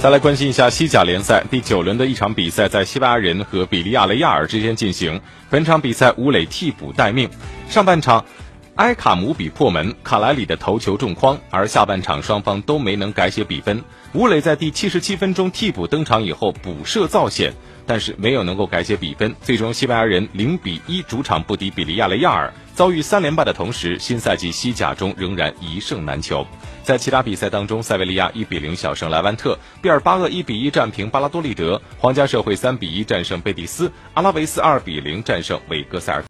再来关心一下西甲联赛第九轮的一场比赛，在西班牙人和比利亚雷亚尔之间进行。本场比赛吴磊替补待命。上半场，埃卡姆比破门，卡莱里的头球中框，而下半场双方都没能改写比分。吴磊在第七十七分钟替补登场以后补射造险，但是没有能够改写比分。最终，西班牙人零比一主场不敌比利亚雷亚尔，遭遇三连败的同时，新赛季西甲中仍然一胜难求。在其他比赛当中，塞维利亚一比零小胜莱万特，毕尔巴鄂一比一战平巴拉多利德，皇家社会三比一战胜贝蒂斯，阿拉维斯二比零战胜韦戈塞尔。